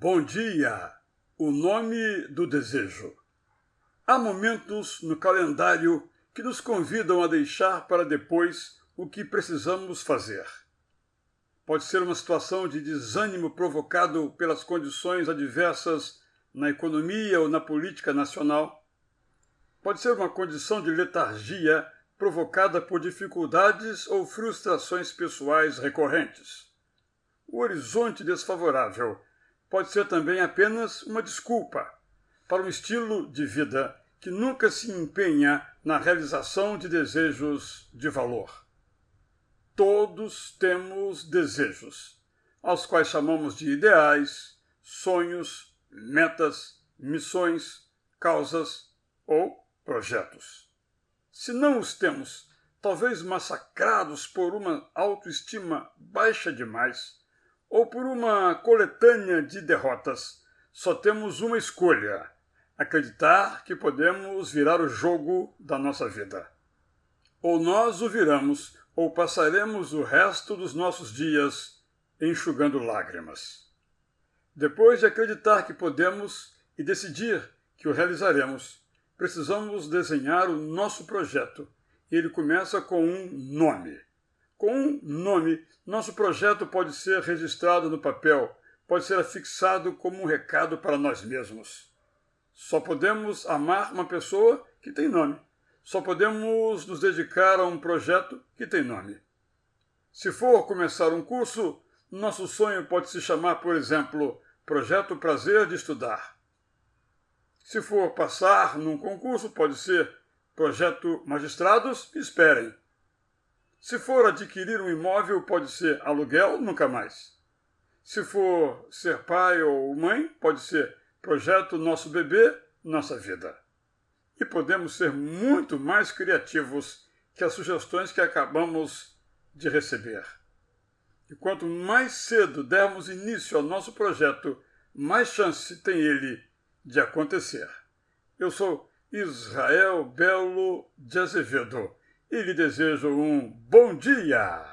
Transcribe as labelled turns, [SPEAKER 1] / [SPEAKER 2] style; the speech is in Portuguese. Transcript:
[SPEAKER 1] Bom dia! O nome do desejo. Há momentos no calendário que nos convidam a deixar para depois o que precisamos fazer. Pode ser uma situação de desânimo provocado pelas condições adversas na economia ou na política nacional. Pode ser uma condição de letargia provocada por dificuldades ou frustrações pessoais recorrentes. O horizonte desfavorável pode ser também apenas uma desculpa para um estilo de vida que nunca se empenha na realização de desejos de valor. Todos temos desejos, aos quais chamamos de ideais, sonhos, metas, missões, causas ou projetos. Se não os temos, talvez massacrados por uma autoestima baixa demais, ou por uma coletânea de derrotas, só temos uma escolha: acreditar que podemos virar o jogo da nossa vida. Ou nós o viramos, ou passaremos o resto dos nossos dias enxugando lágrimas. Depois de acreditar que podemos e decidir que o realizaremos, precisamos desenhar o nosso projeto. E ele começa com um nome. Com um nome, nosso projeto pode ser registrado no papel, pode ser afixado como um recado para nós mesmos. Só podemos amar uma pessoa que tem nome. Só podemos nos dedicar a um projeto que tem nome. Se for começar um curso, nosso sonho pode se chamar, por exemplo, Projeto Prazer de Estudar. Se for passar num concurso, pode ser Projeto Magistrados Esperem. Se for adquirir um imóvel, pode ser aluguel, nunca mais. Se for ser pai ou mãe, pode ser projeto Nosso Bebê, Nossa Vida. E podemos ser muito mais criativos que as sugestões que acabamos de receber. E quanto mais cedo dermos início ao nosso projeto, mais chance tem ele de acontecer. Eu sou Israel Belo de Azevedo e lhe desejo um bom dia!